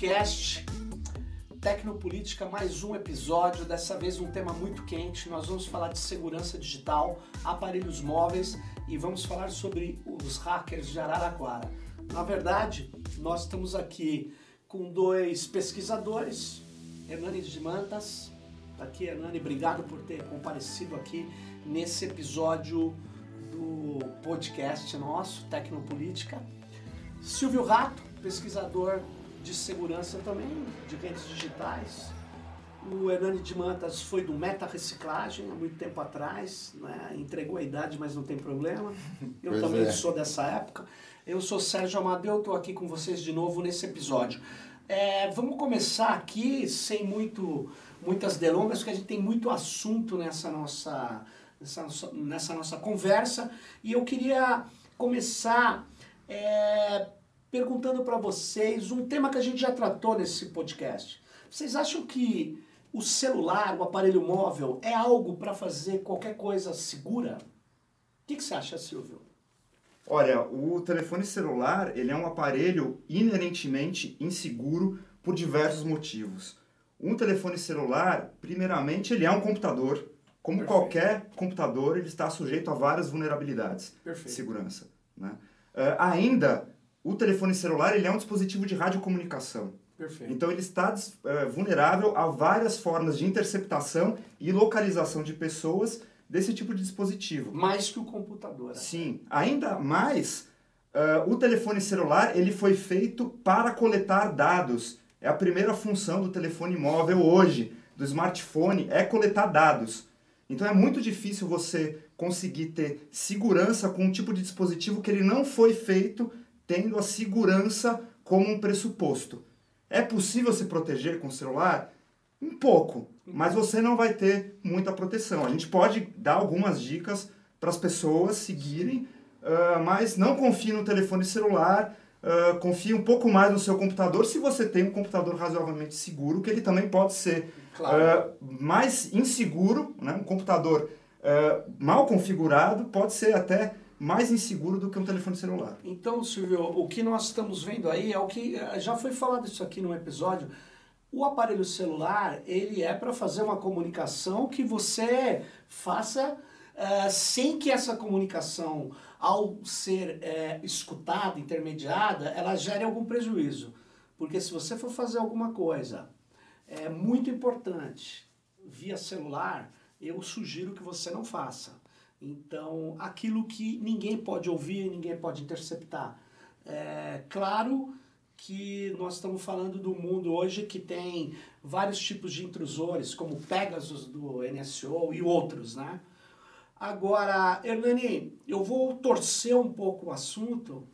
podcast Tecnopolítica, mais um episódio, dessa vez um tema muito quente. Nós vamos falar de segurança digital, aparelhos móveis e vamos falar sobre os hackers de Araraquara. Na verdade, nós estamos aqui com dois pesquisadores, Hernani de Mantas. Tá aqui, Hernani, obrigado por ter comparecido aqui nesse episódio do podcast nosso, Tecnopolítica. Silvio Rato, pesquisador de segurança também, de redes digitais. O Hernani de Mantas foi do Meta Reciclagem há muito tempo atrás, né? entregou a idade, mas não tem problema. Eu Pois também é. sou dessa época. Eu sou Sérgio Amadeu, estou aqui com vocês de novo nesse episódio. É, vamos começar aqui sem muito, muitas delongas, porque a gente tem muito assunto nessa nossa, nessa nossa, nessa nossa conversa. E eu queria começar é, perguntando para vocês um tema que a gente já tratou nesse podcast. Vocês acham que o celular, o aparelho móvel, é algo para fazer qualquer coisa segura? O que, que você acha, Silvio? Olha, o telefone celular ele é um aparelho inerentemente inseguro por diversos motivos. Um telefone celular, primeiramente, ele é um computador. Como Perfeito. qualquer computador, ele está sujeito a várias vulnerabilidades de Perfeito. segurança. Né? Eh, ainda, o telefone celular ele é um dispositivo de radiocomunicação. Perfeito. Então ele está eh, vulnerável a várias formas de interceptação e localização de pessoas desse tipo de dispositivo. Mais que o computador. né? Sim, ainda mais, ah, o telefone celular ele foi feito para coletar dados. É a primeira função do telefone móvel hoje, do smartphone, é coletar dados. Então é muito difícil você conseguir ter segurança com um tipo de dispositivo que ele não foi feito tendo a segurança como um pressuposto. É possível se proteger com o celular? Um pouco, mas você não vai ter muita proteção. A gente pode dar algumas dicas para as pessoas seguirem, ah, mas não confie no telefone celular, ah, confie um pouco mais no seu computador, se você tem um computador razoavelmente seguro, que ele também pode ser Claro. ah, mais inseguro, né? um computador mal configurado pode ser até mais inseguro do que um telefone celular. Então, Silvio, o que nós estamos vendo aí é o que eh, já foi falado isso aqui no episódio. O aparelho celular, ele é para fazer uma comunicação que você faça eh, sem que essa comunicação, ao ser eh, escutada, intermediada, ela gere algum prejuízo. Porque se você for fazer alguma coisa é muito importante via celular, eu sugiro que você não faça. Então, aquilo que ninguém pode ouvir, ninguém pode interceptar. É claro que nós estamos falando do mundo hoje que tem vários tipos de intrusores, como Pegasus do NSO e outros, né? Agora, Hernani, eu vou torcer um pouco o assunto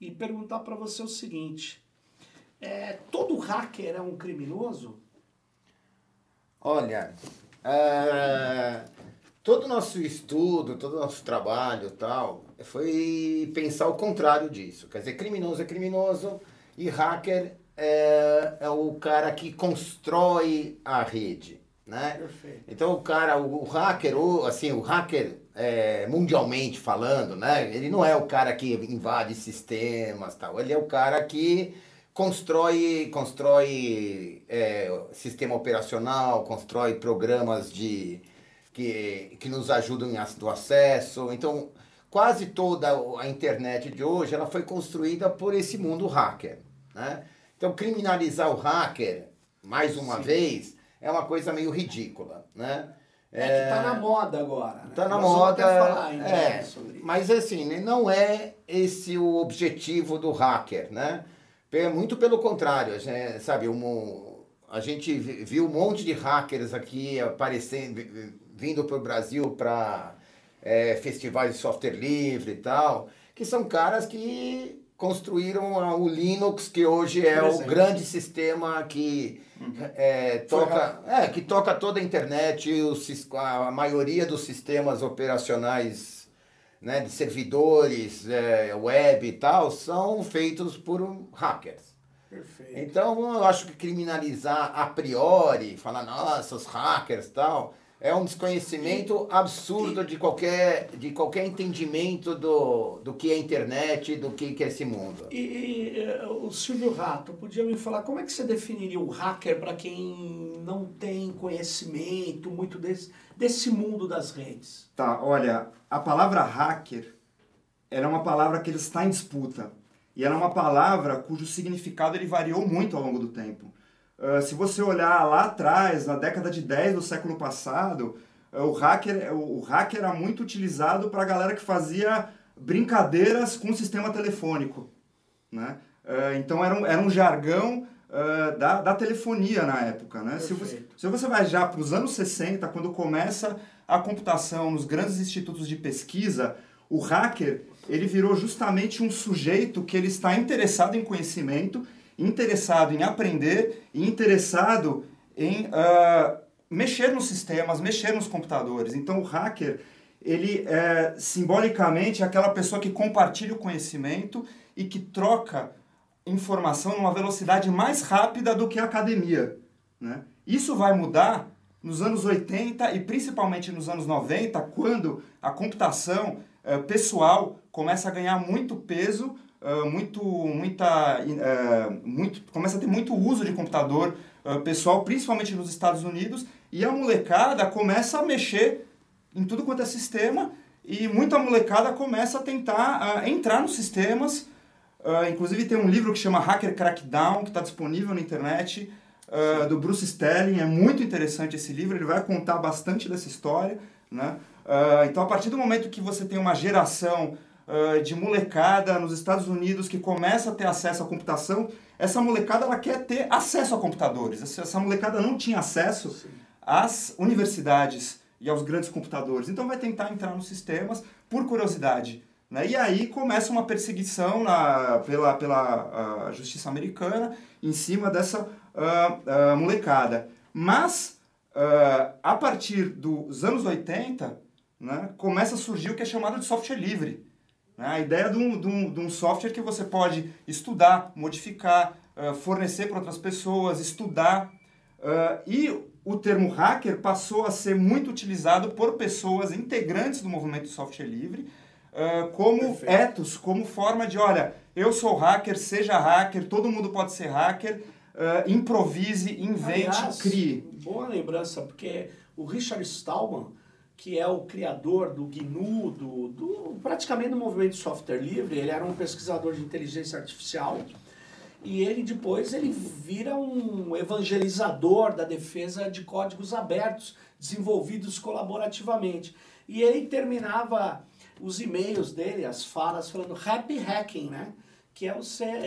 e perguntar para você o seguinte: é, todo hacker é um criminoso? Olha, é, todo o nosso estudo, todo o nosso trabalho tal, foi pensar o contrário disso. Quer dizer, criminoso é criminoso e hacker é, é o cara que constrói a rede, né? Perfeito. Então o cara, o, o hacker, o, assim, o hacker é, mundialmente falando, né? Ele não é o cara que invade sistemas tal. Ele é o cara que constrói, constrói é, sistema operacional, constrói programas de que, que nos ajudam em do acesso. Então quase toda a internet de hoje ela foi construída por esse mundo hacker, né? Então criminalizar o hacker mais uma Sim. vez é uma coisa meio ridícula, né? É, que tá na moda agora. né? Tá na Nós moda, falar ainda é, sobre isso. mas assim, né, não é esse o objetivo do hacker, né? É muito pelo contrário, né, sabe, um, a gente vi- viu um monte de hackers aqui aparecendo, vindo para o Brasil para festivais de software livre e tal, que são caras que construíram a- o Linux, que hoje é o grande sistema que é, toca, é, que toca toda a internet, os a maioria dos sistemas operacionais né, de servidores, é, web e tal, são feitos por hackers. Perfeito. Então, eu acho que criminalizar a priori, falar, nossa, os hackers e tal, é um desconhecimento absurdo de qualquer, de qualquer entendimento do, do que é internet, do que, que é esse mundo. E, e eh, o Silvio Rato, podia me falar como é que você definiria o hacker para quem não tem conhecimento muito desse, desse mundo das redes? Tá, olha, a palavra hacker era uma palavra que ele está em disputa. E era uma palavra cujo significado ele variou muito ao longo do tempo. Uh, se você olhar lá atrás, na década de 10 do século passado, uh, o, hacker, o, o hacker era muito utilizado para a galera que fazia brincadeiras com o sistema telefônico. Né? Uh, então era um, era um jargão da, da telefonia na época. Né? Se você, se você vai já para os anos 60, quando começa a computação nos grandes institutos de pesquisa, o hacker ele virou justamente um sujeito que ele está interessado em conhecimento interessado em aprender e interessado em uh, mexer nos sistemas, mexer nos computadores. Então o hacker, ele é simbolicamente aquela pessoa que compartilha o conhecimento e que troca informação numa velocidade mais rápida do que a academia. Né? Isso vai mudar nos anos 80 e principalmente nos anos 90, quando a computação uh, pessoal começa a ganhar muito peso uh, muito, muita, uh, muito, começa a ter muito uso de computador uh, pessoal, principalmente nos Estados Unidos, e a molecada começa a mexer em tudo quanto é sistema, e muita molecada começa a tentar entrar nos sistemas. inclusive tem um livro que chama Hacker Crackdown, que está disponível na internet, do Bruce Sterling. É muito interessante esse livro, ele vai contar bastante dessa história. Né? então, a partir do momento que você tem uma geração uh, de molecada nos Estados Unidos que começa a ter acesso à computação, essa molecada ela quer ter acesso a computadores. Essa, essa molecada não tinha acesso Sim. às universidades e aos grandes computadores. Então vai tentar entrar nos sistemas por curiosidade. Né? E aí começa uma perseguição na, pela, pela uh, justiça americana em cima dessa uh, uh, molecada. Mas, a partir dos anos 80, né, começa a surgir o que é chamado de software livre. Né? A ideia de um, de, um, de um software que você pode estudar, modificar, fornecer para outras pessoas, estudar. E o termo hacker passou a ser muito utilizado por pessoas integrantes do movimento software livre como Perfeito. ethos, como forma de, olha, eu sou hacker, seja hacker, todo mundo pode ser hacker, improvise, invente, Aliás, crie. Boa lembrança, porque o Richard Stallman, que é o criador do GNU, do, do, praticamente do movimento de software livre. Ele era um pesquisador de inteligência artificial e ele depois ele vira um evangelizador da defesa de códigos abertos desenvolvidos colaborativamente. E ele terminava os e-mails dele, as falas, falando happy hacking, né? Que é o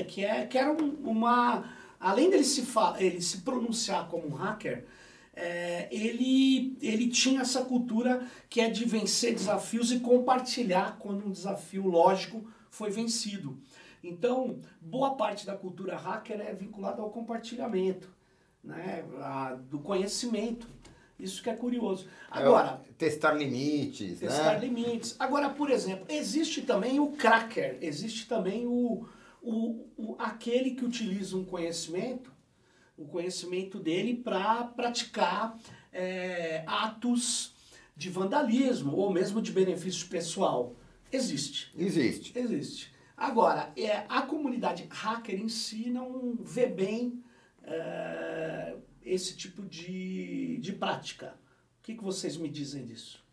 que é que era uma além dele se ele se pronunciar como um hacker, é, ele, ele tinha essa cultura que é de vencer desafios e compartilhar quando um desafio lógico foi vencido. Então, boa parte da cultura hacker é vinculada ao compartilhamento, né, a, do conhecimento. Isso que é curioso. É Agora, é, testar limites, testar né? limites. Agora, por exemplo, existe também o cracker, existe também o, o, o aquele que utiliza um conhecimento o conhecimento dele para praticar é, atos de vandalismo ou mesmo de benefício pessoal. Existe. Existe. Existe. Agora, é, a comunidade hacker em si não vê bem é, esse tipo de, de prática. O que, que vocês me dizem disso?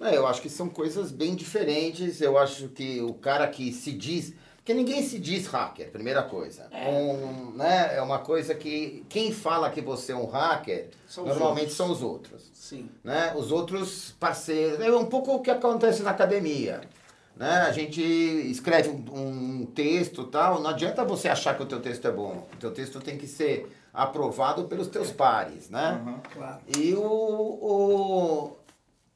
É, eu acho que são coisas bem diferentes. Eu acho que o cara que se diz porque ninguém se diz hacker, primeira coisa. É. Um, né, é uma coisa que quem fala que você é um hacker, são normalmente são os outros. Sim. Né? Os outros parceiros. É um pouco o que acontece na academia. Né? A gente escreve um, um texto tal, não adianta você achar que o teu texto é bom. O teu texto tem que ser aprovado pelos teus pares, né? Uhum, claro. E o, o,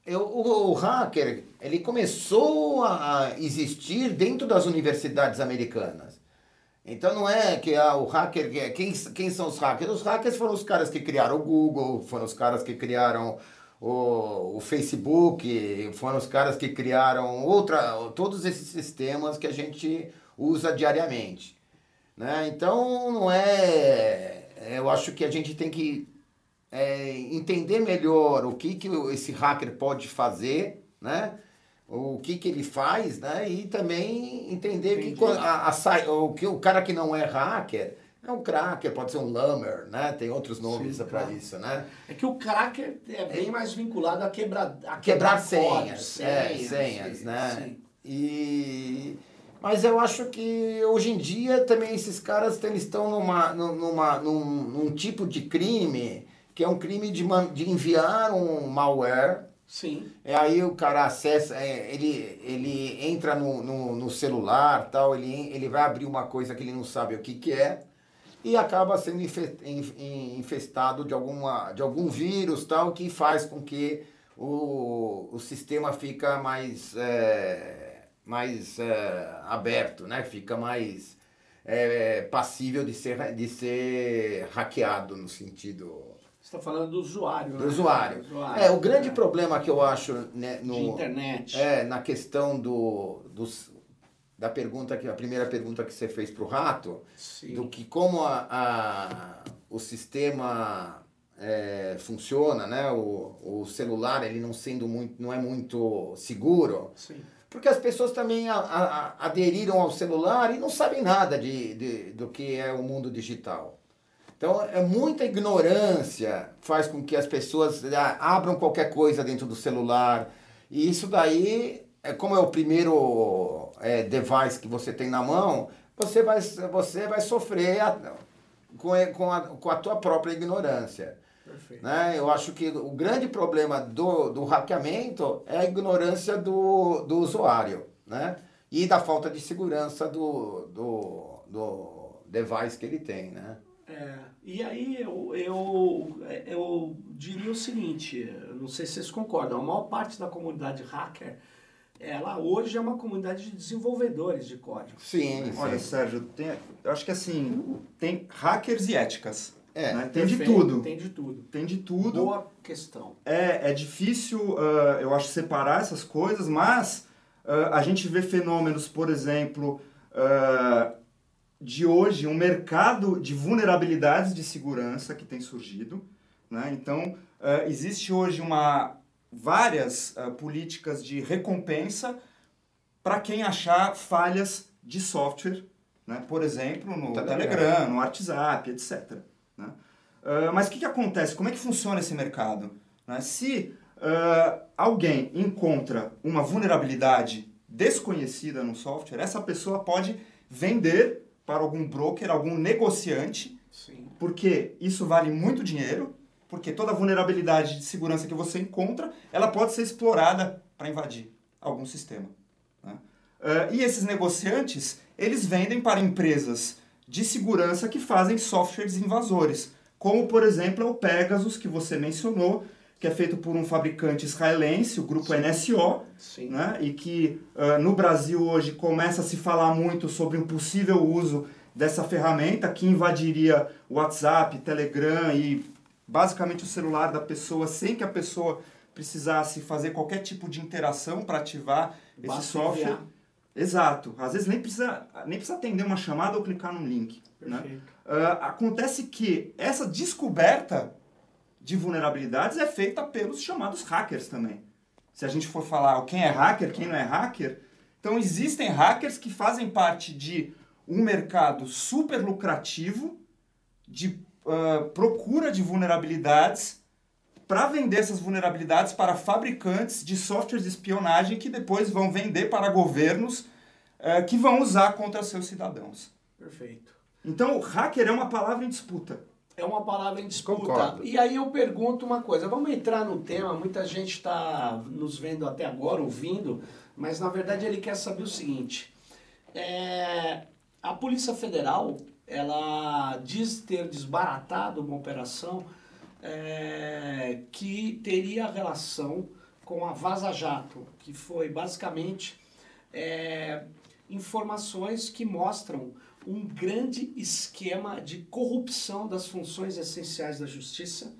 eu, o, o, hacker ele começou a existir dentro das universidades americanas. Então não é que ah, o hacker. Quem, quem são os hackers? Os hackers foram os caras que criaram o Google, foram os caras que criaram o, o Facebook, foram os caras que criaram outra, todos esses sistemas que a gente usa diariamente. Né? Então não é. Eu acho que a gente tem que é, entender melhor o que, que esse hacker pode fazer, né? O que, que ele faz, né? E também entender que, a, a, o, que o cara que não é hacker é um cracker, pode ser um lamer, né? Tem outros nomes para isso, né? É que o cracker é bem é. mais vinculado a quebrar, a quebrar, quebrar senhas, senhas, é, senhas, sim, né? Sim. E mas eu acho que hoje em dia também esses caras eles estão numa, numa, num, num tipo de crime que é um crime de, de enviar um malware. Sim. E aí o cara acessa, é, ele, ele entra no, no, no, celular, tal, ele, ele vai abrir uma coisa que ele não sabe o que, que é e acaba sendo infestado de, alguma, de algum vírus tal que faz com que o, o sistema fica mais, é, mais é, aberto, né? fica mais é, passível de ser, de ser hackeado no sentido está falando do usuário. Do né? usuário. usuário. É, o grande é. problema que eu acho né, no, De internet. É, na questão do, dos, da pergunta que a primeira pergunta que você fez para o rato, Sim. do que como a, a o sistema é, funciona, né? O, o celular ele não sendo muito, não é muito seguro. Sim. Porque as pessoas também a, a, aderiram ao celular e não sabem nada de, de, do que é o mundo digital. Então, é muita ignorância faz com que as pessoas ah, abram qualquer coisa dentro do celular. E isso daí, é como é o primeiro é, device que você tem na mão, você vai, você vai sofrer a, com, com, a, com a tua própria ignorância. Perfeito. Né? Eu acho que o grande problema do, do hackeamento é a ignorância do, do usuário né? e da falta de segurança do, do, do device que ele tem. Né? É, e aí eu, eu, eu diria o seguinte, não sei se vocês concordam, a maior parte da comunidade hacker, ela hoje é uma comunidade de desenvolvedores de código. Sim, Olha, Sérgio, tem, eu acho que assim, tem hackers e éticas. É, né? tem Perfeito, de tudo. Tem de tudo. Tem de tudo. Boa questão. É, é difícil, uh, eu acho, separar essas coisas, mas uh, a gente vê fenômenos, por exemplo, uh, de hoje um mercado de vulnerabilidades de segurança que tem surgido. Né? Então, uh, existe hoje uma, várias uh, políticas de recompensa para quem achar falhas de software, né? por exemplo, no Telegram, Telegram no WhatsApp, etc. Né? Uh, mas o que, que acontece? Como é que funciona esse mercado? Né? Se alguém encontra uma vulnerabilidade desconhecida no software, essa pessoa pode vender para algum broker, algum negociante, Sim. porque isso vale muito dinheiro, porque toda vulnerabilidade de segurança que você encontra, ela pode ser explorada para invadir algum sistema. Né? Uh, e esses negociantes, eles vendem para empresas de segurança que fazem softwares invasores, como, por exemplo, é o Pegasus, que você mencionou, que é feito por um fabricante israelense, o grupo Sim. NSO, Sim. Né? e que uh, no Brasil hoje começa a se falar muito sobre um possível uso dessa ferramenta que invadiria o WhatsApp, Telegram e basicamente o celular da pessoa sem que a pessoa precisasse fazer qualquer tipo de interação para ativar Basta esse software. Enviar. Exato. Às vezes nem precisa, nem precisa atender uma chamada ou clicar num link. Né? Uh, acontece que essa descoberta de vulnerabilidades é feita pelos chamados hackers também. Se a gente for falar quem é hacker, quem não é hacker, então existem hackers que fazem parte de um mercado super lucrativo de uh, procura de vulnerabilidades para vender essas vulnerabilidades para fabricantes de softwares de espionagem que depois vão vender para governos uh, que vão usar contra seus cidadãos. Perfeito. Então, hacker é uma palavra em disputa é uma palavra em disputa. Concordo. E aí eu pergunto uma coisa, vamos entrar no tema, muita gente está nos vendo até agora, ouvindo, mas na verdade ele quer saber o seguinte, é, a Polícia Federal, ela diz ter desbaratado uma operação é, que teria relação com a Vaza Jato, que foi basicamente é, informações que mostram um grande esquema de corrupção das funções essenciais da justiça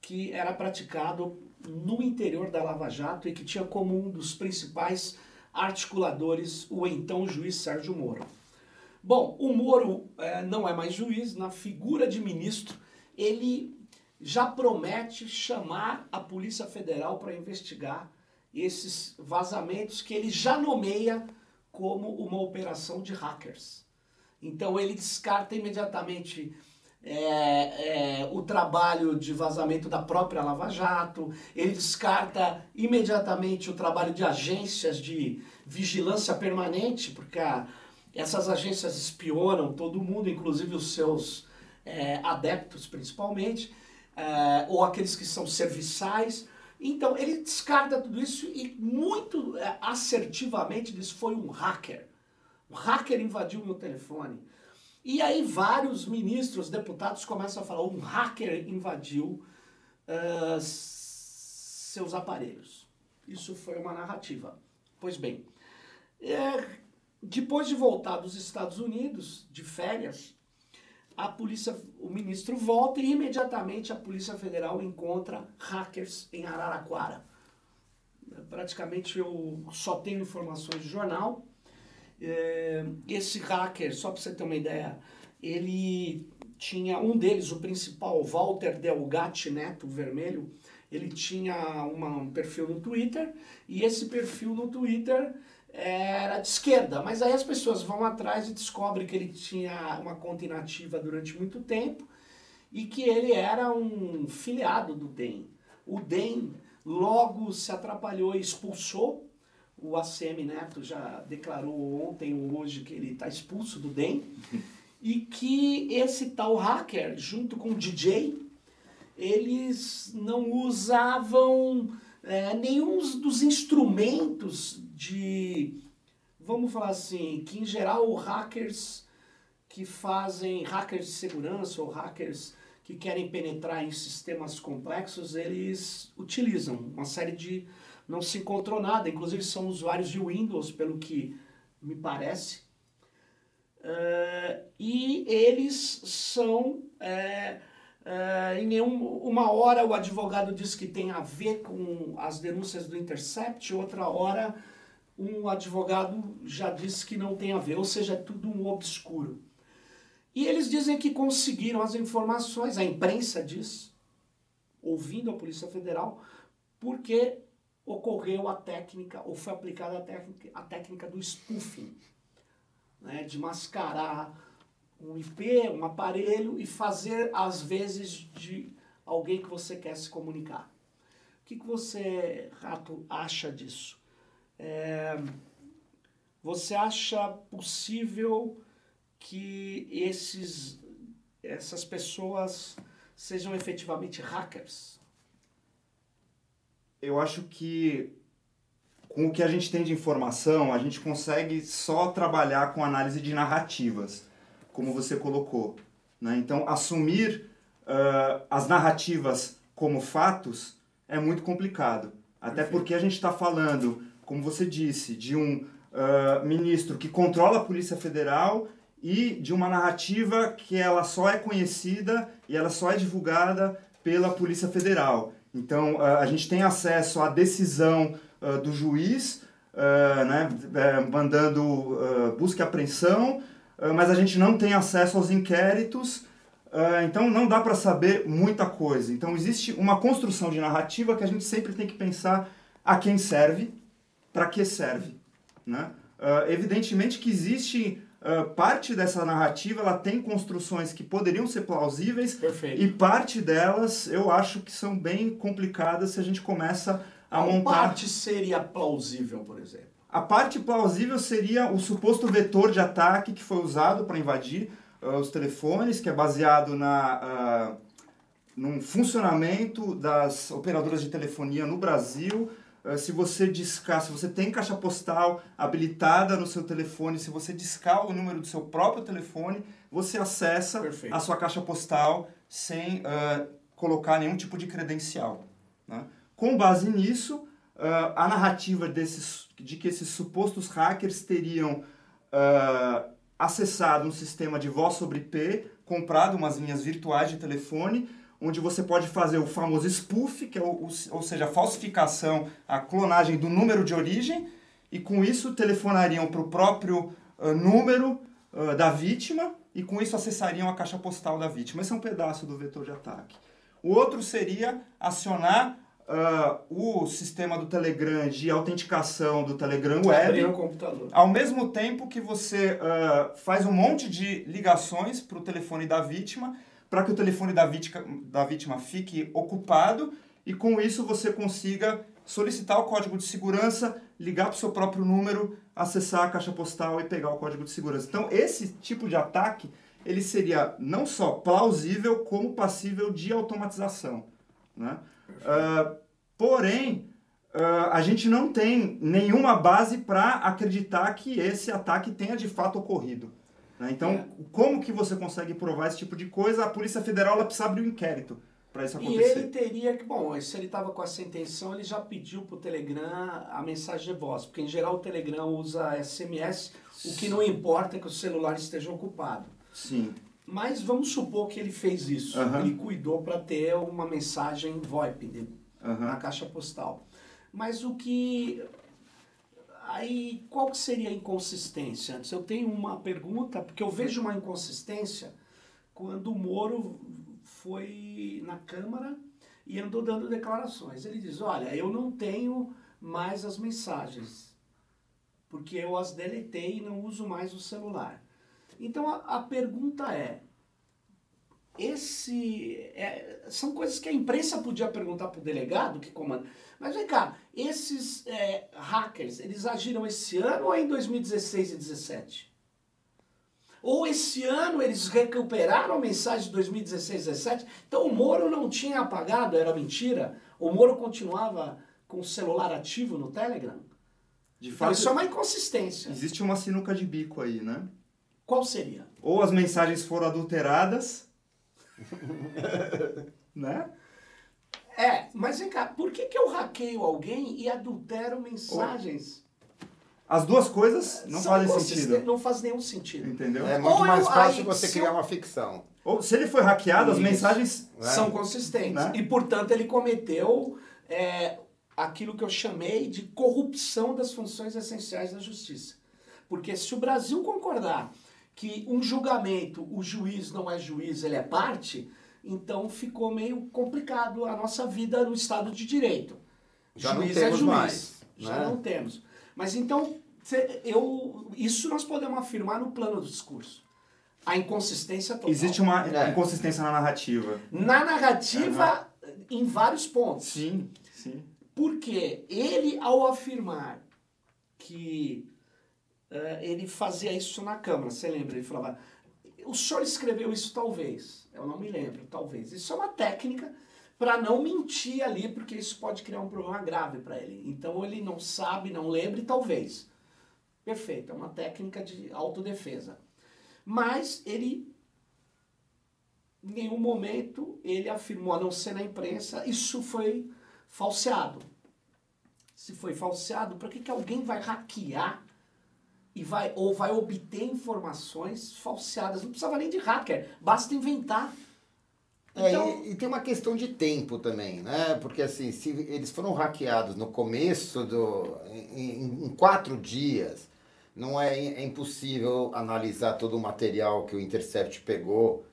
que era praticado no interior da Lava Jato e que tinha como um dos principais articuladores o então juiz Sérgio Moro. Bom, o Moro é, não é mais juiz, na figura de ministro, ele já promete chamar a Polícia Federal para investigar esses vazamentos que ele já nomeia como uma operação de hackers. Então ele descarta imediatamente é, é, o trabalho de vazamento da própria Lava Jato, ele descarta imediatamente o trabalho de agências de vigilância permanente, porque a, essas agências espionam todo mundo, inclusive os seus é, adeptos principalmente, é, ou aqueles que são serviçais. Então ele descarta tudo isso e muito é, assertivamente diz foi um hacker. O hacker invadiu meu telefone. E aí vários ministros, deputados começam a falar, um hacker invadiu uh, seus aparelhos. Isso foi uma narrativa. Pois bem, é, depois de voltar dos Estados Unidos, de férias, a polícia, o ministro volta e imediatamente a Polícia Federal encontra hackers em Araraquara. Praticamente eu só tenho informações de jornal, esse hacker, só para você ter uma ideia, ele tinha um deles, o principal, Walter Delgatti Neto Vermelho, ele tinha uma, um perfil no Twitter e esse perfil no Twitter era de esquerda, mas aí as pessoas vão atrás e descobrem que ele tinha uma conta inativa durante muito tempo e que ele era um filiado do DEM. O DEM logo se atrapalhou e expulsou o ACM Neto já declarou ontem ou hoje que ele está expulso do DEM, e que esse tal hacker, junto com o DJ, eles não usavam é, nenhum dos instrumentos de, vamos falar assim, que em geral hackers que fazem, hackers de segurança ou hackers que querem penetrar em sistemas complexos, eles utilizam uma série de não se encontrou nada, inclusive são usuários de Windows, pelo que me parece. Uh, e eles são. É, em nenhuma hora o advogado diz que tem a ver com as denúncias do Intercept, outra hora um advogado já disse que não tem a ver, ou seja, é tudo um obscuro. E eles dizem que conseguiram as informações, a imprensa diz, ouvindo a Polícia Federal, porque ocorreu a técnica, ou foi aplicada a técnica, a técnica do spoofing, né, de mascarar um IP, um aparelho e fazer às vezes de alguém que você quer se comunicar. O que, que você, Rato, acha disso? É, você acha possível que esses, essas pessoas sejam efetivamente hackers? Eu acho que com o que a gente tem de informação, a gente consegue só trabalhar com análise de narrativas, como você colocou. Né? Então, assumir uh, as narrativas como fatos é muito complicado. Até porque a gente está falando, como você disse, de um uh, ministro que controla a Polícia Federal e de uma narrativa que ela só é conhecida e ela só é divulgada pela Polícia Federal. Então, a gente tem acesso à decisão do juiz, né, é, mandando busca e apreensão, mas a gente não tem acesso aos inquéritos, então não dá para saber muita coisa. Então, existe uma construção de narrativa que a gente sempre tem que pensar a quem serve, para que serve. Né? evidentemente que existe Uh, parte dessa narrativa ela tem construções que poderiam ser plausíveis Perfeito. e parte delas eu acho que são bem complicadas se a gente começa a Qual montar. parte seria plausível, por exemplo? A parte plausível seria o suposto vetor de ataque que foi usado para invadir uh, os telefones, que é baseado na, uh, num funcionamento das operadoras de telefonia no Brasil se você discar, se você tem caixa postal habilitada no seu telefone, se você discar o número do seu próprio telefone, você acessa Perfeito. a sua caixa postal sem uh, colocar nenhum tipo de credencial. Né? Com base nisso, uh, a narrativa desses, de que esses supostos hackers teriam uh, acessado um sistema de voz sobre IP, comprado umas linhas virtuais de telefone, onde você pode fazer o famoso spoof, que é o, ou seja, a falsificação, a clonagem do número de origem, e com isso telefonariam para o próprio uh, número uh, da vítima e com isso acessariam a caixa postal da vítima. Esse é um pedaço do vetor de ataque. O outro seria acionar uh, o sistema do Telegram de autenticação do Telegram Web. O computador. Ao mesmo tempo que você faz um monte de ligações para o telefone da vítima, para que o telefone da vítima, da vítima fique ocupado e com isso você consiga solicitar o código de segurança, ligar para o seu próprio número, acessar a caixa postal e pegar o código de segurança. Então, esse tipo de ataque, ele seria não só plausível, como passível de automatização. Né? Uh, porém, uh, a gente não tem nenhuma base para acreditar que esse ataque tenha de fato ocorrido. Né? Então, é. como que você consegue provar esse tipo de coisa? A Polícia Federal ela precisa abrir um inquérito para isso acontecer. E ele teria que, bom, se ele estava com essa intenção, ele já pediu para o Telegram a mensagem de voz, porque em geral o Telegram usa SMS, o que não importa é que o celular esteja ocupado. Sim. Mas vamos supor que ele fez isso, ele cuidou para ter uma mensagem VoIP de- na caixa postal. Mas o que. Aí, qual que seria a inconsistência? Antes, eu tenho uma pergunta, porque eu vejo uma inconsistência quando o Moro foi na Câmara e andou dando declarações. Ele diz: Olha, eu não tenho mais as mensagens, porque eu as deletei e não uso mais o celular. Então a, a pergunta é: esse é, são coisas que a imprensa podia perguntar para o delegado que comanda. Mas vem cá, esses é, hackers, eles agiram esse ano ou é em 2016 e 2017? Ou esse ano eles recuperaram a mensagem de 2016 e 2017? Então o Moro não tinha apagado, era mentira? O Moro continuava com o celular ativo no Telegram? De Então, fato, isso é uma inconsistência. existe uma sinuca de bico aí, né? Qual seria? Ou as mensagens foram adulteradas, né? É, mas vem cá, por que, que eu hackeio alguém e adultero mensagens? As duas coisas não São fazem sentido, Não faz nenhum sentido. entendeu? É muito Ou mais eu- fácil aí, você se criar eu- uma ficção. Ou se ele foi hackeado, as Isso. mensagens né? São consistentes. Né? E, portanto, ele cometeu é, aquilo que eu chamei de corrupção das funções essenciais da justiça. Porque se o Brasil concordar que um julgamento, o juiz não é juiz, ele é parte, então ficou meio complicado a nossa vida no Estado de Direito. Já não juiz temos é juiz. mais, Já né? não temos. Mas então, eu, isso nós podemos afirmar no plano do discurso. A inconsistência total. existe uma É. inconsistência na narrativa. Na narrativa, em vários pontos. Sim, sim. Porque ele, ao afirmar que ele fazia isso na Câmara, você lembra? Ele falava, o senhor escreveu isso talvez. Eu não me lembro, talvez. Isso é uma técnica para não mentir ali, porque isso pode criar um problema grave para ele. Então ele não sabe, não lembra e talvez. Perfeito, é uma técnica de autodefesa. Mas ele, em nenhum momento, ele afirmou, a não ser na imprensa, isso foi falseado. Se foi falseado, para que, que alguém vai hackear e vai ou vai obter informações falseadas? Não precisava nem de hacker, basta inventar. É, Então, e, e tem uma questão de tempo também, né? Porque assim, se eles foram hackeados no começo do. em, em- quatro dias, não é, é impossível analisar todo o material que o Intercept pegou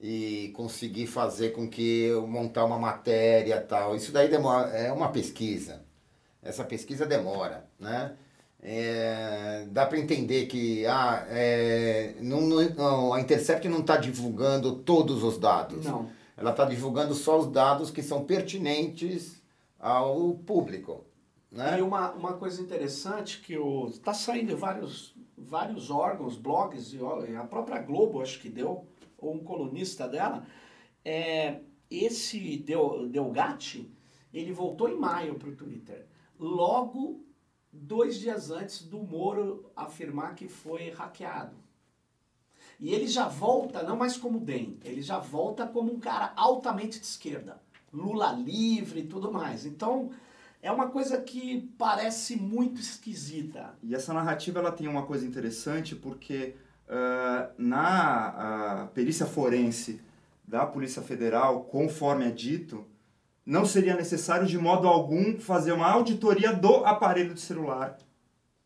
e conseguir fazer com que eu montar uma matéria e tal. Isso daí demora, é uma pesquisa. Essa pesquisa demora, né? É, dá para entender que ah, é, não, não- a Intercept não está divulgando todos os dados. não. Ela está divulgando só os dados que são pertinentes ao público. Né? E uma, uma coisa interessante que está saindo vários, vários órgãos, blogs, e e a própria Globo acho que deu, ou um colunista dela, é, esse Del, Delgatti, ele voltou em maio para o Twitter, logo dois dias antes do Moro afirmar que foi hackeado. E ele já volta, não mais como DEM, ele já volta como um cara altamente de esquerda. Lula livre e tudo mais. Então, é uma coisa que parece muito esquisita. E essa narrativa ela tem uma coisa interessante porque ah, na ah, perícia forense da Polícia Federal, conforme é dito, não seria necessário de modo algum fazer uma auditoria do aparelho de celular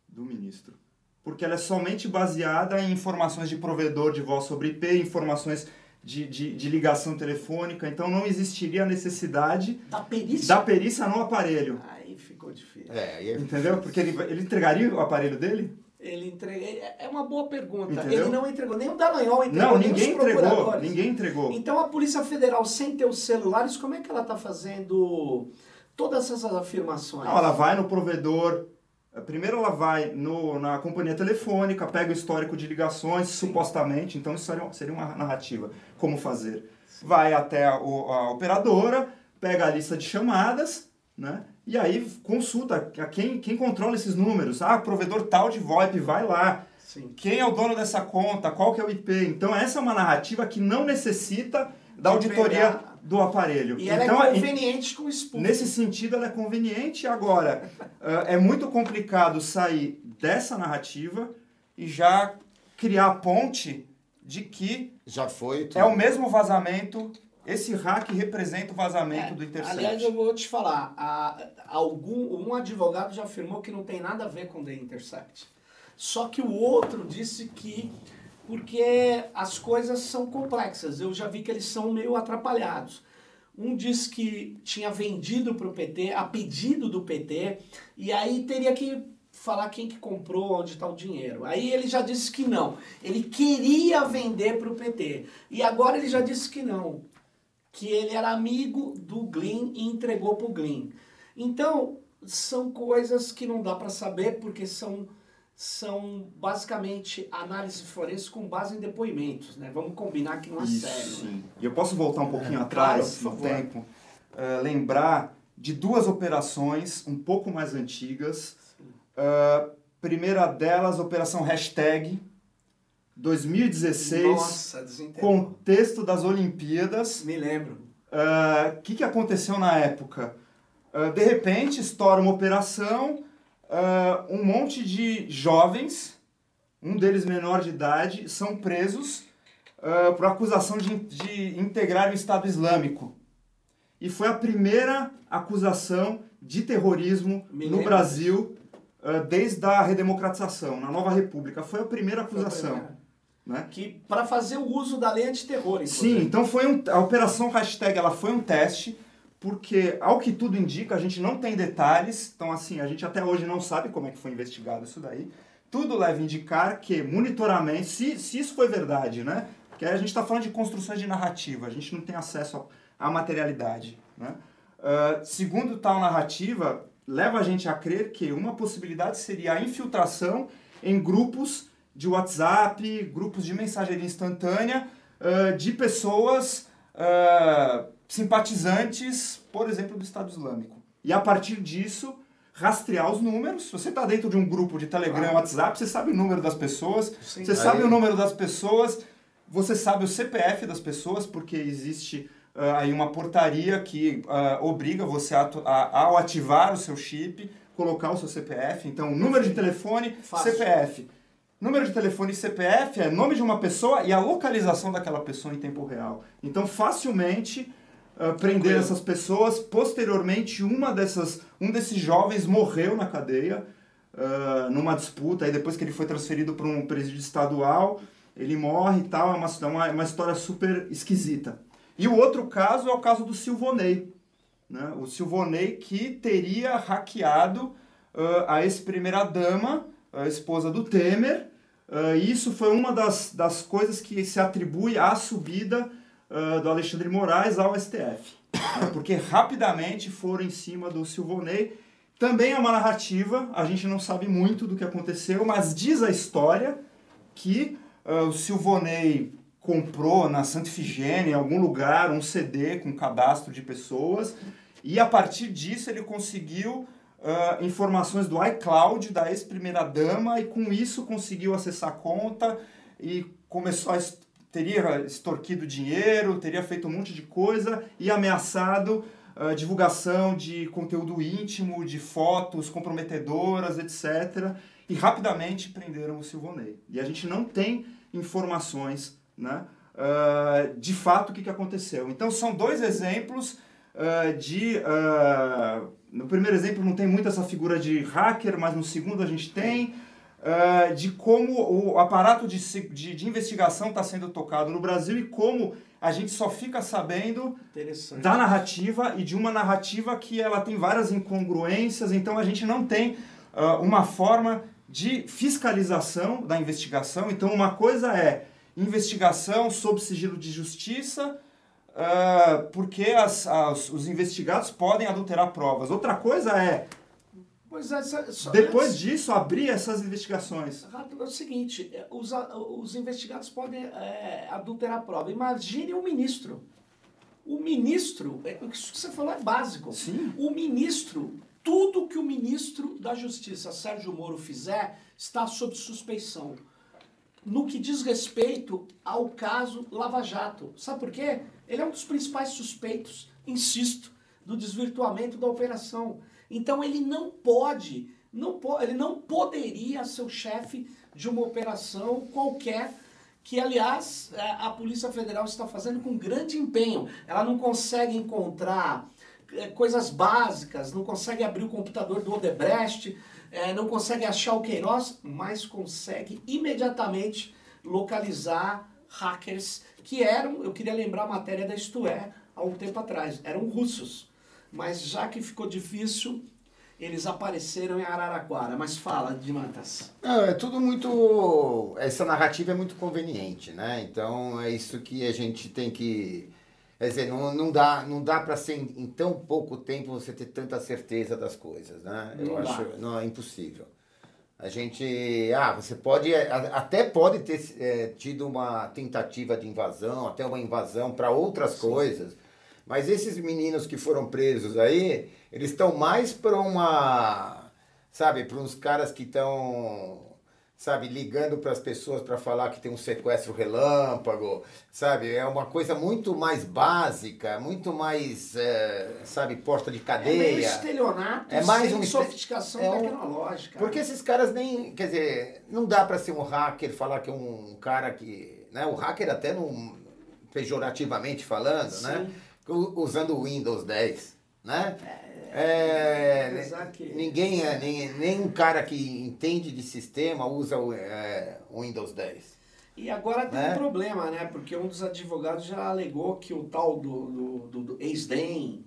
do ministro. Porque ela é somente baseada em informações de provedor de voz sobre IP, informações de, de, de ligação telefônica, então não existiria a necessidade Da perícia? da perícia no aparelho. Aí ficou difícil. É, aí é- Entendeu? Porque ele, ele entregaria o aparelho dele? Ele entrega... é- uma boa pergunta. Entendeu? Ele não entregou, nem o Dallagnol entregou, Não, ninguém entregou. Ninguém entregou. Então a Polícia Federal, sem ter os celulares, como é que ela está fazendo todas essas afirmações? Não, ela vai no provedor. eh, Primeiro ela vai no, na companhia telefônica, pega o histórico de ligações, supostamente, então isso seria, seria uma narrativa. Como fazer? Vai até a, a operadora, pega a lista de chamadas, né? E aí consulta a quem, quem controla esses números. Ah, provedor tal de VoIP, vai lá. Sim. Quem é o dono dessa conta? Qual que é o IP? Então essa é uma narrativa que não necessita da De auditoria pegar. do aparelho. E ela então, é conveniente com o expulso. Nesse sentido, ela é conveniente. Agora, é muito complicado sair dessa narrativa e já criar a ponte de que já foi. tudo. é o mesmo vazamento, esse hack representa o vazamento É, do Intercept. Aliás, eu vou te falar, a- algum, um advogado já afirmou que não tem nada a ver com The Intercept. Só que o outro disse que porque as coisas são complexas. Eu já vi que eles são meio atrapalhados. Um diz que tinha vendido para o PT, a pedido do PT, e aí teria que falar quem que comprou, onde está o dinheiro. Aí ele já disse que não. Ele queria vender para o PT. E agora ele já disse que não que ele era amigo do Glyn e entregou pro Glyn. Então, são coisas que não dá para saber porque são são basicamente análise forense com base em depoimentos, né? Vamos combinar que não é Isso. sério. Né? E eu posso voltar um pouquinho É, atrás claro, no tempo, eh, lembrar de duas operações um pouco mais antigas. Ah, primeira delas, Operação Hashtag 2016, Nossa, contexto das Olimpíadas. Me lembro. O que, que aconteceu na época? Ah, de repente, estoura uma operação, ah, um monte de jovens, um deles menor de idade, são presos ah, por acusação de, de integrar o Estado Islâmico. E foi a primeira acusação de terrorismo Me no lembro Brasil ah, desde a redemocratização, na Nova República. Foi a primeira Foi a acusação. primeira. Né? Que para fazer o uso da lei antiterror, Sim, inclusive. então foi um, a operação hashtag ela foi um teste, porque ao que tudo indica, a gente não tem detalhes, então assim, a gente até hoje não sabe como é que foi investigado isso daí. Tudo leva a indicar que monitoramento, se, se isso foi verdade, né? Porque a gente está falando de construções de narrativa, a gente não tem acesso à materialidade, né? Ah, segundo tal narrativa, leva a gente a crer que uma possibilidade seria a infiltração em grupos de WhatsApp, grupos de mensageria instantânea, ah, de pessoas ah, simpatizantes, por exemplo, do Estado Islâmico. E a partir disso, rastrear os números. Se você está dentro de um grupo de Telegram, Claro. WhatsApp, você sabe o número das pessoas, Sim. você Aí- sabe o número das pessoas, você sabe o CPF das pessoas, porque existe ah, aí uma portaria que ah, obriga você a, a- ao ativar o seu chip, colocar o seu CPF. Então, número de telefone, Fácil. CPF. Número de telefone e CPF é nome de uma pessoa e a localização daquela pessoa em tempo real. Então, facilmente ah, prender essas pessoas. Posteriormente, uma dessas, um desses jovens morreu na cadeia ah, numa disputa. Aí depois que ele foi transferido para um presídio estadual, ele morre e tal. É uma, é uma, uma história super esquisita. E o outro caso é o caso do Silvonei. Né? O Silvonei que teria hackeado ah, a ex-primeira-dama, a esposa do Temer. E isso foi uma das, das coisas que se atribui à subida ah, do Alexandre Moraes ao STF. né? Porque rapidamente foram em cima do Silvonei. Também é uma narrativa, a gente não sabe muito do que aconteceu, mas diz a história que ah, o Silvonei comprou na Santa Ifigênia, em algum lugar, um CD com cadastro de pessoas, e a partir disso ele conseguiu ah, informações do iCloud da ex-primeira-dama, e com isso conseguiu acessar a conta e começou a es- teria extorquido dinheiro, teria feito um monte de coisa e ameaçado ah, divulgação de conteúdo íntimo, de fotos comprometedoras, etc. E rapidamente prenderam o Silvonei. E a gente não tem informações né, ah, de fato o que, que aconteceu. Então são dois exemplos ah, de. ah, no primeiro exemplo não tem muito essa figura de hacker, mas no segundo a gente tem. ah, de como o aparato de, de, de investigação está sendo tocado no Brasil e como a gente só fica sabendo da narrativa e de uma narrativa que ela tem várias incongruências, então a gente não tem ah, uma forma de fiscalização da investigação. Então, uma coisa é investigação sob sigilo de justiça, ah, porque as- as- os investigados podem adulterar provas. Outra coisa é, é, depois disso, abrir essas investigações. É o seguinte, é, os, os investigados podem é, adulterar a prova. Imagine o ministro. O ministro, é, isso que você falou é básico. Sim. O ministro, tudo que o ministro da Justiça, Sérgio Moro, fizer, está sob suspeição. No que diz respeito ao caso Lava Jato. Sabe por quê? Ele é um dos principais suspeitos, insisto, do desvirtuamento da operação. Então ele não pode, não po ele não poderia ser o chefe de uma operação qualquer que, aliás, é, a Polícia Federal está fazendo com grande empenho. Ela não consegue encontrar é, coisas básicas, não consegue abrir o computador do Odebrecht, é, não consegue achar o Queiroz, mas consegue imediatamente localizar hackers que eram, eu queria lembrar a matéria da Isto É, há um tempo atrás, eram russos. Mas já que ficou difícil, eles apareceram em Araraquara. Mas fala, Dimantas. Não, é tudo muito. Essa narrativa é muito conveniente, né? Então é isso que a gente tem que. Quer dizer, não, não dá, não dá para ser em, em tão pouco tempo você ter tanta certeza das coisas, né? Eu Não dá. acho. Não, é impossível. A gente. Ah, você pode. a- Até pode ter é, tido uma tentativa de invasão, até uma invasão para outras coisas. Mas esses meninos que foram presos aí, eles estão mais para uma. Sabe, para uns caras que estão. Sabe, ligando para as pessoas para falar que tem um sequestro relâmpago, sabe? É uma coisa muito mais básica, muito mais, é, sabe, porta de É meio cadeia. estelionato É mais um sofisticação é um- tecnológica. Porque esses caras nem. Quer dizer, não dá pra ser um hacker falar que é um cara que. Né, o hacker, até não. pejorativamente falando, né? u- Usando o Windows 10. Né? É, apesar que- ninguém é, nem, nem um cara que entende de sistema usa o é, Windows 10. E agora tem Né? um problema, né? Porque um dos advogados já alegou que o tal do, do, do, do ex-DEM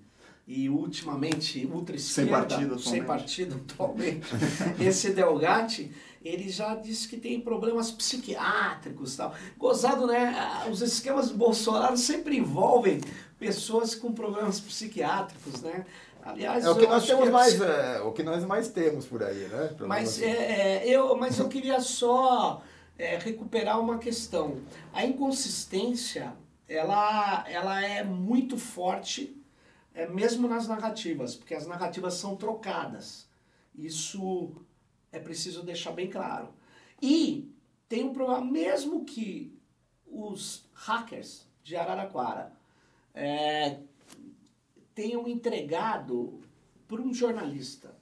e ultimamente ultra Sem partido sem atualmente. partido atualmente, esse Delgatti, ele já disse que tem problemas psiquiátricos e tal. Gozado, né? Os esquemas do Bolsonaro sempre envolvem pessoas com problemas psiquiátricos, né? Aliás, É o que nós temos é mais, é, o que nós mais temos por aí, né? Mas, assim. é, é, eu, mas eu queria só é, recuperar uma questão. A inconsistência, ela, ela é muito forte, é, mesmo nas narrativas, porque as narrativas são trocadas. Isso é preciso deixar bem claro. E tem um problema, mesmo que os hackers de Araraquara é, tenham entregado para um jornalista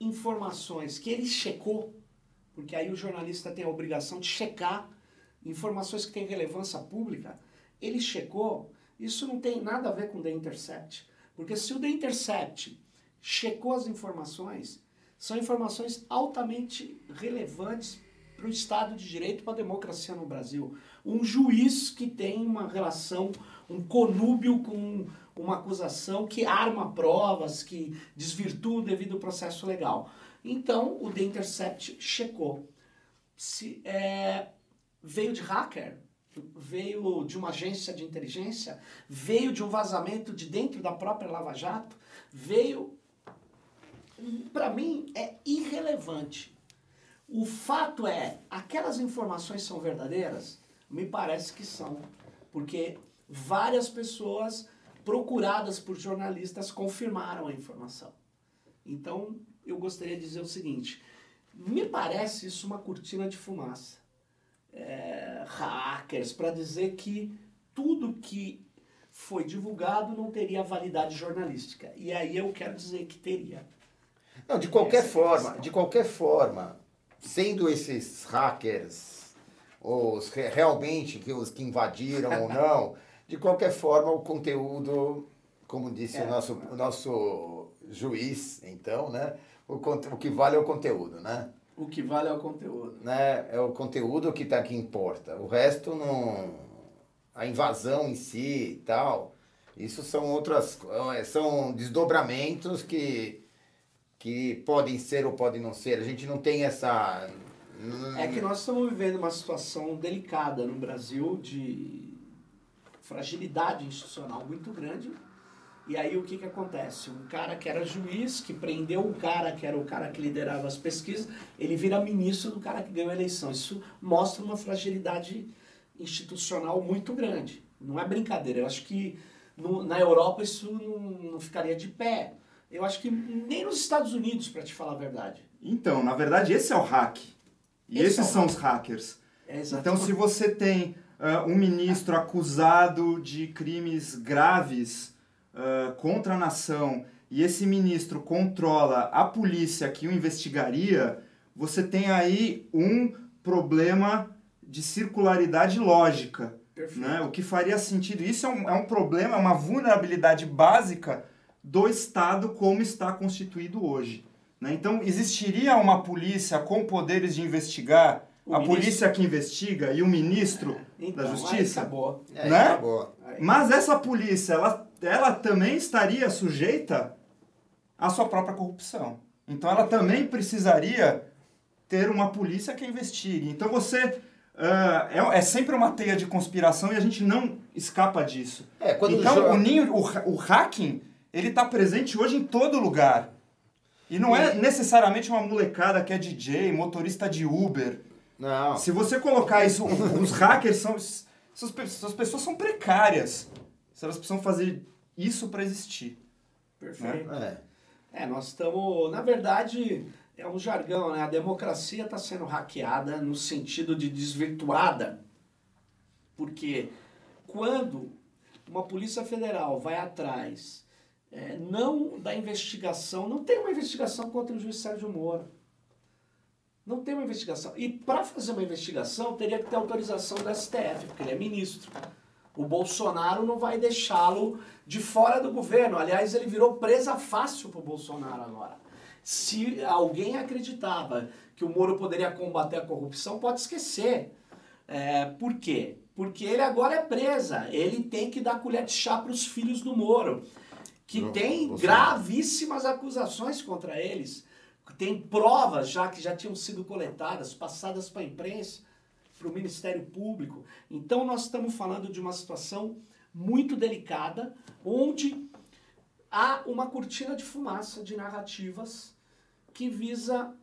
informações que ele checou, porque aí o jornalista tem a obrigação de checar informações que têm relevância pública, ele checou, isso não tem nada a ver com The Intercept. Porque se o The Intercept checou as informações, são informações altamente relevantes para o Estado de Direito, para a democracia no Brasil. Um juiz que tem uma relação, um conúbio com uma acusação que arma provas, que desvirtua o devido processo legal. Então, o The Intercept checou. Se, é, veio de hacker, veio de uma agência de inteligência, veio de um vazamento de dentro da própria Lava Jato, veio. Para mim, é irrelevante. O fato é, aquelas informações são verdadeiras? Me parece que são. Porque várias pessoas procuradas por jornalistas confirmaram a informação. Então, eu gostaria de dizer o seguinte: me parece isso uma cortina de fumaça. É, hackers, para dizer que tudo que foi divulgado não teria validade jornalística. E aí eu quero dizer que teria. Não, de qualquer Essa é forma, questão. de qualquer forma, sendo esses hackers os re- realmente que os que invadiram ou não, de qualquer forma o conteúdo, como disse É. o nosso o nosso juiz, então, né? O, o que vale é o conteúdo, né? O que vale é o conteúdo. né? É o conteúdo que tá que importa. O resto não a invasão em si e tal. Isso são outras, eh, são desdobramentos que, que podem ser ou podem não ser. A gente não tem essa... É que nós estamos vivendo uma situação delicada no Brasil de fragilidade institucional muito grande. E aí o que, que acontece? Um cara que era juiz, que prendeu um cara que era o cara que liderava as pesquisas, ele vira ministro do cara que ganhou a eleição. Isso mostra uma fragilidade institucional muito grande. Não é brincadeira. Eu acho que no, na Europa isso não, não ficaria de pé. Eu acho que nem nos Estados Unidos, para te falar a verdade. Então, na verdade, esse é o hack. E esse esses é são hack. os hackers. É então, se você tem uh, um ministro acusado de crimes graves uh, contra a nação e esse ministro controla a polícia que o investigaria, você tem aí um problema de circularidade lógica. Né? O que faria sentido. Isso é um, é um problema, é uma vulnerabilidade básica do Estado como está constituído hoje. Né? Então, existiria uma polícia com poderes de investigar, o a ministro... polícia que investiga e o ministro então, da Justiça? Aí acabou. É, né? acabou. Mas essa polícia, ela, ela também estaria sujeita à sua própria corrupção. Então, ela também precisaria ter uma polícia que investigue. Então, você Uh, é, é, sempre uma teia de conspiração e a gente não escapa disso. É, então, o, ninho, o, o hacking, ele está presente hoje em todo lugar. E não é necessariamente uma molecada que é DJ, motorista de Uber. Não. Se você colocar isso, os hackers são. Essas, essas pessoas são precárias. Elas precisam fazer isso para existir. Perfeito. Né? É. é, nós estamos. Na verdade, é um jargão, né? A democracia está sendo hackeada no sentido de desvirtuada. Porque quando uma polícia federal vai atrás é, não da investigação, não tem uma investigação contra o juiz Sérgio Moro. Não tem uma investigação. E para fazer uma investigação, teria que ter autorização do STF, porque ele é ministro. O Bolsonaro não vai deixá-lo de fora do governo. Aliás, ele virou presa fácil para o Bolsonaro agora. Se alguém acreditava que o Moro poderia combater a corrupção, pode esquecer. É, por quê? Porque ele agora é presa. Ele tem que dar colher de chá para os filhos do Moro, que não, tem você... gravíssimas acusações contra eles. Tem provas já que já tinham sido coletadas, passadas para a imprensa, para o Ministério Público. Então nós estamos falando de uma situação muito delicada, onde há uma cortina de fumaça de narrativas que visa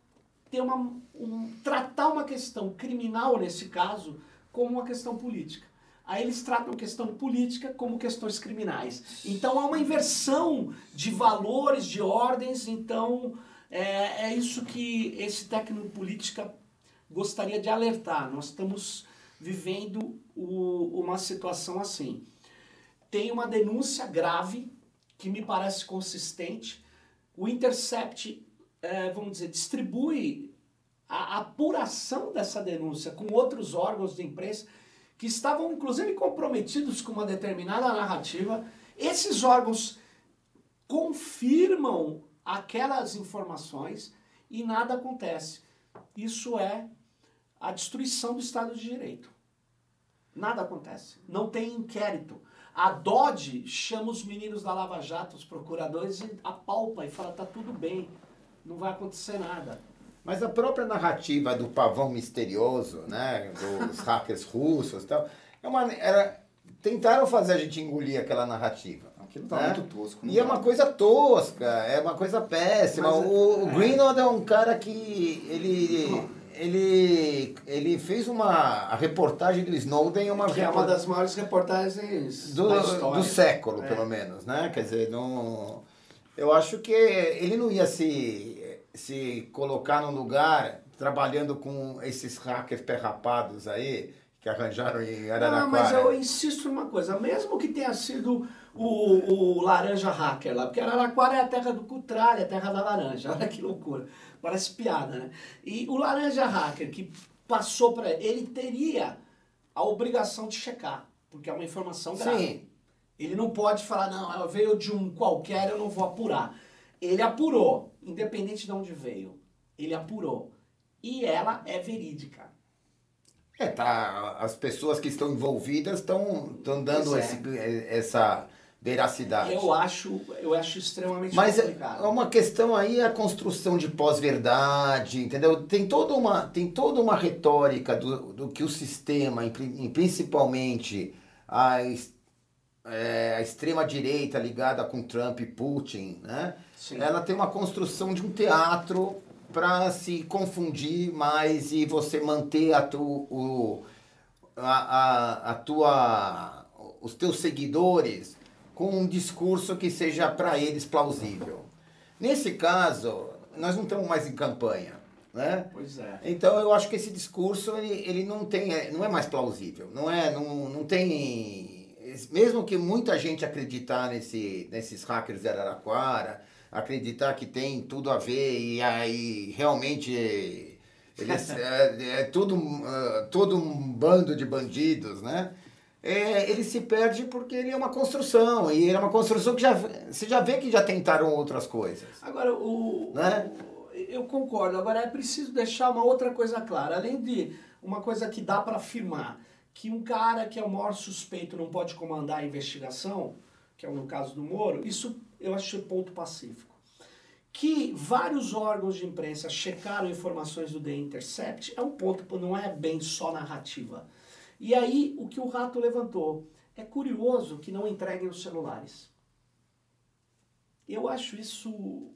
ter uma, um, tratar uma questão criminal, nesse caso, como uma questão política. Aí eles tratam questão política como questões criminais. Então há uma inversão de valores, de ordens. Então é, é isso que esse técnico política gostaria de alertar. Nós estamos vivendo o, uma situação assim. Tem uma denúncia grave que me parece consistente. O Intercept, é, vamos dizer, distribui a apuração dessa denúncia com outros órgãos de imprensa que estavam, inclusive, comprometidos com uma determinada narrativa. Esses órgãos confirmam aquelas informações e nada acontece. Isso é a destruição do Estado de Direito. Nada acontece. Não tem inquérito. A DOD chama os meninos da Lava Jato, os procuradores, e apalpa e fala: tá tudo bem, não vai acontecer nada. Mas a própria narrativa do pavão misterioso, né, dos hackers russos e tal, é uma, era, tentaram fazer a gente engolir aquela narrativa. Aquilo tá né? muito tosco. E é uma coisa tosca, é uma coisa péssima. Mas, o, é... Greenwald é um cara que ele ele, ele fez uma a reportagem do Snowden uma que é uma das maiores reportagens do, do século, é. pelo menos, né? Quer dizer, não, eu acho que ele não ia se, se colocar num lugar trabalhando com esses hackers perrapados aí que arranjaram em Araraquara. Não, mas eu insisto em uma coisa, mesmo que tenha sido o, o laranja hacker lá, porque Araraquara é a terra do cutralha, a terra da laranja, olha que loucura. Parece piada, né? E o laranja hacker que passou para ele teria a obrigação de checar, porque é uma informação grave. Sim. Ele não pode falar, não, veio de um qualquer, eu não vou apurar. Ele apurou, independente de onde veio. Ele apurou. E ela é verídica. É, tá, as pessoas que estão envolvidas estão dando é. esse- essa veracidade. Eu acho, eu acho extremamente Mas é complicado. é uma questão aí a construção de pós-verdade, entendeu? Tem toda uma, tem toda uma retórica do, do que o sistema, e pri- principalmente a, é, a extrema-direita ligada com Trump e Putin, né? Sim. Ela tem uma construção de um teatro para se confundir mais e você manter a, tu, o, a, a, a tua, os teus seguidores com um discurso que seja para eles plausível. Nesse caso, nós não estamos mais em campanha, né? Pois é. Então eu acho que esse discurso ele, ele não tem é, não é mais plausível, não é não, não tem mesmo que muita gente acreditar nesse nesses hackers de Araraquara, acreditar que tem tudo a ver e aí realmente eles é, é tudo ah, todo um bando de bandidos, né? É, ele se perde porque ele é uma construção e ele é uma construção que já você já vê que já tentaram outras coisas. Agora, o, Né? o- eu concordo. Agora, é preciso deixar uma outra coisa clara. Além de uma coisa que dá para afirmar, que um cara que é o maior suspeito não pode comandar a investigação, que é no caso do Moro, isso eu achei ponto pacífico. Que vários órgãos de imprensa checaram informações do The Intercept é um ponto, não é bem só narrativa. E aí, o que o Rato levantou, é curioso que não entreguem os celulares. Eu acho isso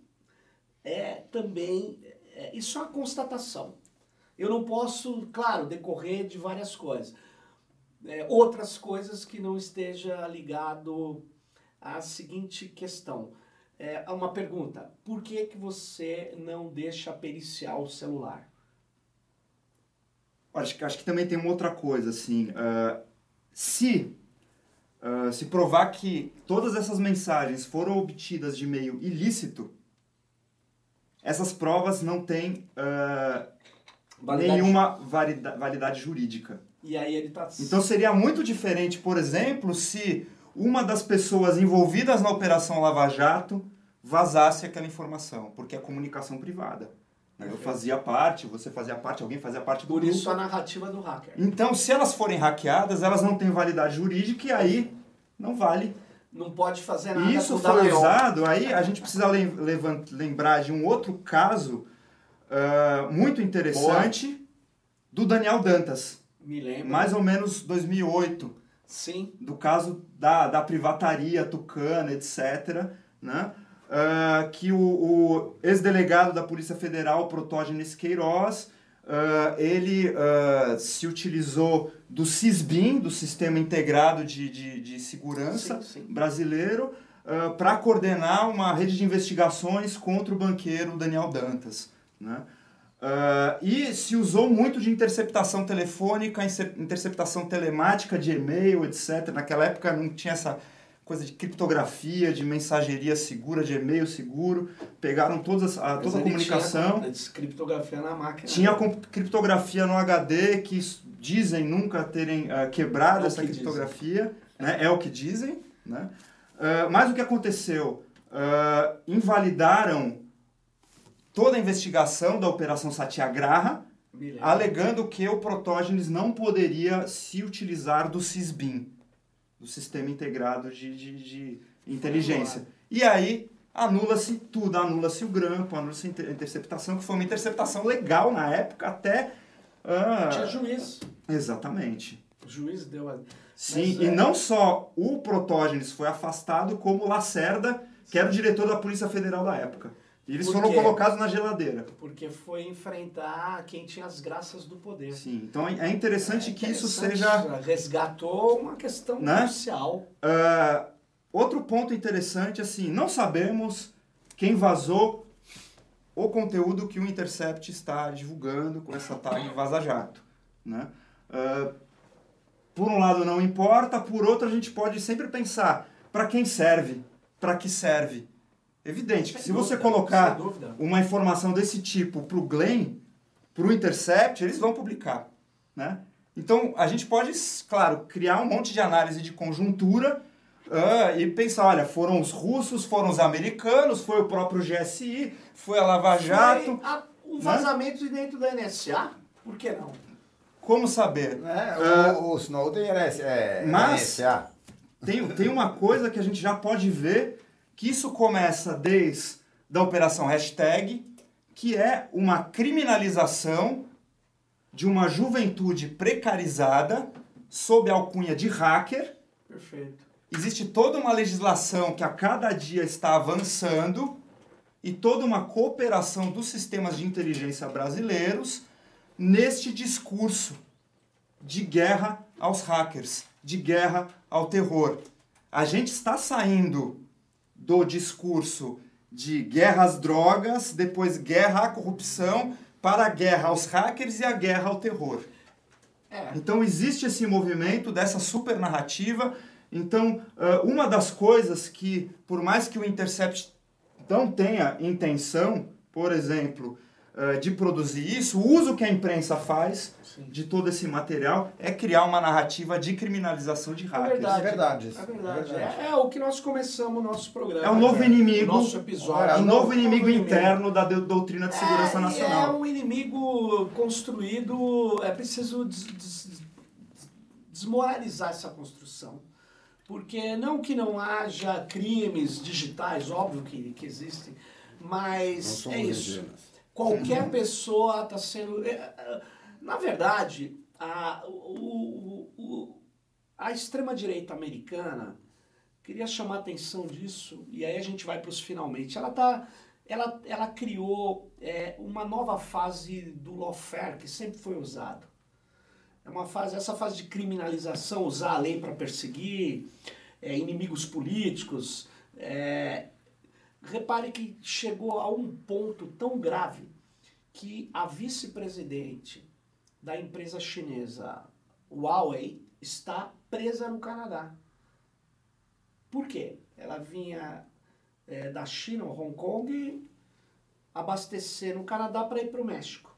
é também é, isso é uma constatação. Eu não posso, claro, decorrer de várias coisas. É, outras coisas que não esteja ligado à seguinte questão. É uma pergunta. Por que, que você não deixa periciar o celular? Acho, que- acho que também tem uma outra coisa, assim. ah, se ah, se provar que todas essas mensagens foram obtidas de meio ilícito, essas provas não têm ah, Validade- nenhuma valida- validade jurídica. E aí ele tá... Então seria muito diferente, por exemplo, se uma das pessoas envolvidas na Operação Lava Jato vazasse aquela informação, porque é comunicação privada. Né? Eu fazia parte, você fazia parte, alguém fazia parte do Por grupo. isso a narrativa do hacker. Então, se elas forem hackeadas, elas não têm validade jurídica e aí não vale. Não pode fazer nada E isso foi usado, aí a gente precisa lembrar de um outro caso ah, muito interessante do Daniel Dantas, Me lembro. mais ou menos 2008, Sim. do caso da, da privataria tucana, etc., né? Ah, que o, o ex-delegado da Polícia Federal, Protógenes Queiroz, ah, ele ah, se utilizou do SISBIM, do Sistema Integrado de, de, de Segurança Sim, sim. brasileiro, para coordenar uma rede de investigações contra o banqueiro Daniel Dantas. Né? Ah, e se usou muito de interceptação telefônica, inter- interceptação telemática de e-mail, etc. Naquela época não tinha essa coisa de criptografia, de mensageria segura, de e-mail seguro. Pegaram todas, as- a, toda a comunicação. Tinha criptografia na máquina. Tinha com- criptografia no HD que dizem nunca terem ah, quebrado É essa que criptografia, né? é o que dizem. Né? Ah, mas o que aconteceu? Ah, invalidaram toda a investigação da Operação Satyagraha, alegando que o Protógenes não poderia se utilizar do SISBIM, do Sistema Integrado de, de, de Inteligência. E aí anula-se tudo, anula-se o grampo, anula-se a inter- interceptação, que foi uma interceptação legal na época, até... ah, Tinha juiz. exatamente. O juiz deu a... Sim, Mas, e é. não só o Protógenes foi afastado, como o Lacerda, que era o diretor da Polícia Federal da época. E eles Por foram quê? colacados na geladeira. Porque foi enfrentar quem tinha as graças do poder. Sim, então é interessante que isso Interessante, seja Resgatou uma questão Né? crucial. Ah, outro ponto interessante, assim, não sabemos quem vazou o conteúdo que o Intercept está divulgando com essa tag Vaza Jato, né? Ah, por um lado não importa, por outro a gente pode sempre pensar para quem serve, para que serve. Evidente que se você colocar uma informação desse tipo para o Glenn, para o Intercept, eles vão publicar, né? Então, a gente pode, claro, criar um monte de análise de conjuntura ah, e pensar, olha, foram os russos, foram os americanos, foi o próprio GSI, foi a Lava Jato. Foi a- um né? vazamento de dentro da NSA? Por que não? Como saber? É, o, o Snowden era é, mas- NSA. Tem, tem uma coisa que a gente já pode ver que isso começa desde da operação hashtag, que é uma criminalização de uma juventude precarizada sob a alcunha de hacker. Perfeito. Existe toda uma legislação que a cada dia está avançando e toda uma cooperação dos sistemas de inteligência brasileiros neste discurso de guerra aos hackers, de guerra ao terror. A gente está saindo do discurso de guerra às drogas, depois guerra à corrupção, para a guerra aos hackers e a guerra ao terror. É. Então existe esse movimento dessa super narrativa. Então, uma das coisas que, por mais que o Intercept não tenha intenção, por exemplo, ah, de produzir isso, o uso que a imprensa faz Sim. de todo esse material é criar uma narrativa de criminalização de hackers. verdade. É verdade. isso, É verdade. É, é o que nós começamos o nosso programa. É um novo né? inimigo, Nosso é episódio. um novo inimigo inimigo. interno da do- doutrina de segurança É, nacional. É um inimigo construído, é preciso des- des- desmoralizar essa construção. Porque não que não haja crimes digitais, óbvio que, que existem, Não mas somos é isso. Qualquer pessoa está sendo. é, é, Na verdade, a, o- o- a extrema-direita americana queria chamar a atenção disso, e aí a gente vai para os finalmente. Ela, tá, ela, ela criou é, uma nova fase do lawfare que sempre foi usado. É uma fase, essa fase de criminalização, usar a lei para perseguir é, inimigos políticos. é, repare que chegou a um ponto tão grave que a vice-presidente da empresa chinesa Huawei está presa no Canadá. Por quê? Ela vinha é, da China, Hong Kong, abastecer no Canadá para ir para o México.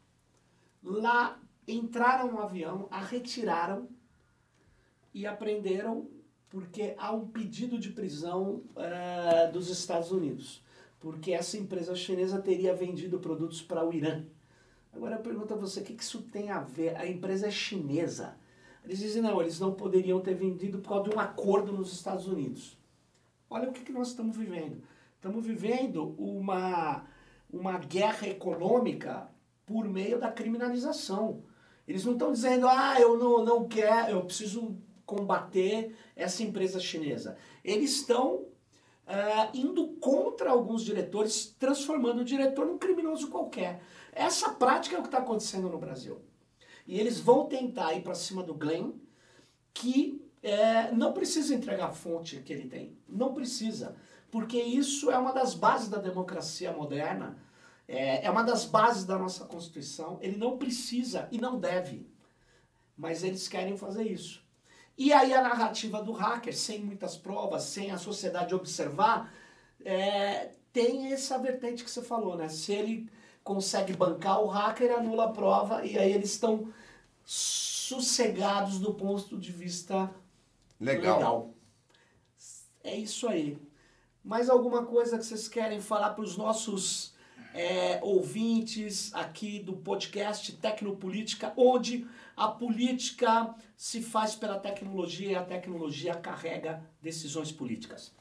Lá entraram no avião, a retiraram e apreenderam porque há um pedido de prisão eh, dos Estados Unidos. Porque essa empresa chinesa teria vendido produtos para o Irã. Agora eu pergunto a você, o que que isso tem a ver? A empresa é chinesa. Eles dizem, não, eles não poderiam ter vendido por causa de um acordo nos Estados Unidos. Olha o que, que nós estamos vivendo. Estamos vivendo uma, uma guerra econômica por meio da criminalização. Eles não estão dizendo, ah, eu não, não quero, eu preciso combater essa empresa chinesa. Eles estão ah, indo contra alguns diretores, transformando o diretor num criminoso qualquer. Essa prática é o que está acontecendo no Brasil. E eles vão tentar ir para cima do Glenn, que é, não precisa entregar a fonte que ele tem. Não precisa. Porque isso é uma das bases da democracia moderna. É, é uma das bases da nossa Constituição. Ele não precisa e não deve. Mas eles querem fazer isso. E aí a narrativa do hacker, sem muitas provas, sem a sociedade observar, é, tem essa vertente que você falou, né? Se ele consegue bancar o hacker, anula a prova e aí eles estão sossegados do ponto de vista Legal. É isso aí. Mais alguma coisa que vocês querem falar para os nossos é, ouvintes aqui do podcast Tecnopolítica, onde a política se faz pela tecnologia e a tecnologia carrega decisões políticas?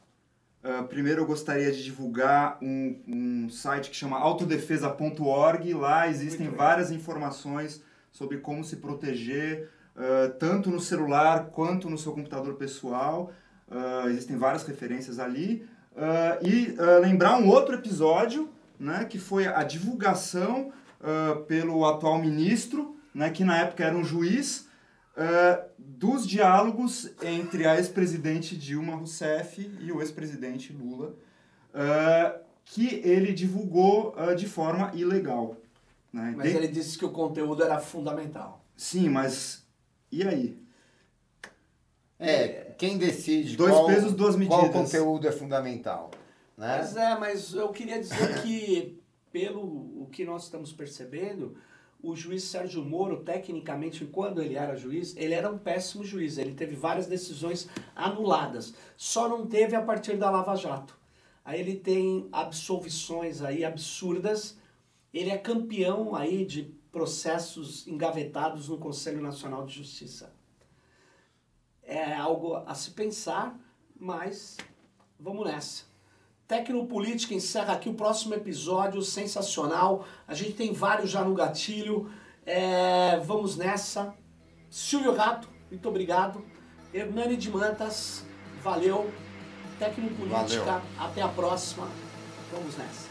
Ah, primeiro eu gostaria de divulgar um, um site que chama autodefesa.org. Lá existem várias informações sobre como se proteger, ah, tanto no celular quanto no seu computador pessoal. Ah, existem várias referências ali. E lembrar um outro episódio, né, que foi a divulgação pelo atual ministro, né, que na época era um juiz, ah, dos diálogos entre a ex-presidente Dilma Rousseff e o ex-presidente Lula, ah, que ele divulgou ah, de forma ilegal. Né? Mas De- ele disse que o conteúdo era fundamental. Sim, mas e aí? É, quem decide Dois qual, pesos, duas qual medidas. conteúdo é fundamental. Né? Mas é, mas eu queria dizer que, pelo o que nós estamos percebendo, o juiz Sérgio Moro, tecnicamente, quando ele era juiz, ele era um péssimo juiz. Ele teve várias decisões anuladas. Só não teve a partir da Lava Jato. Aí ele tem absolvições aí absurdas. Ele é campeão aí de processos engavetados no Conselho Nacional de Justiça. É algo a se pensar, mas vamos nessa. Tecnopolítica encerra aqui o próximo episódio, sensacional. A gente tem vários já no gatilho. É, vamos nessa. Silvio Rato, muito obrigado. Hernani de Mantas, valeu. Tecnopolítica, Valeu. até a próxima. Vamos nessa.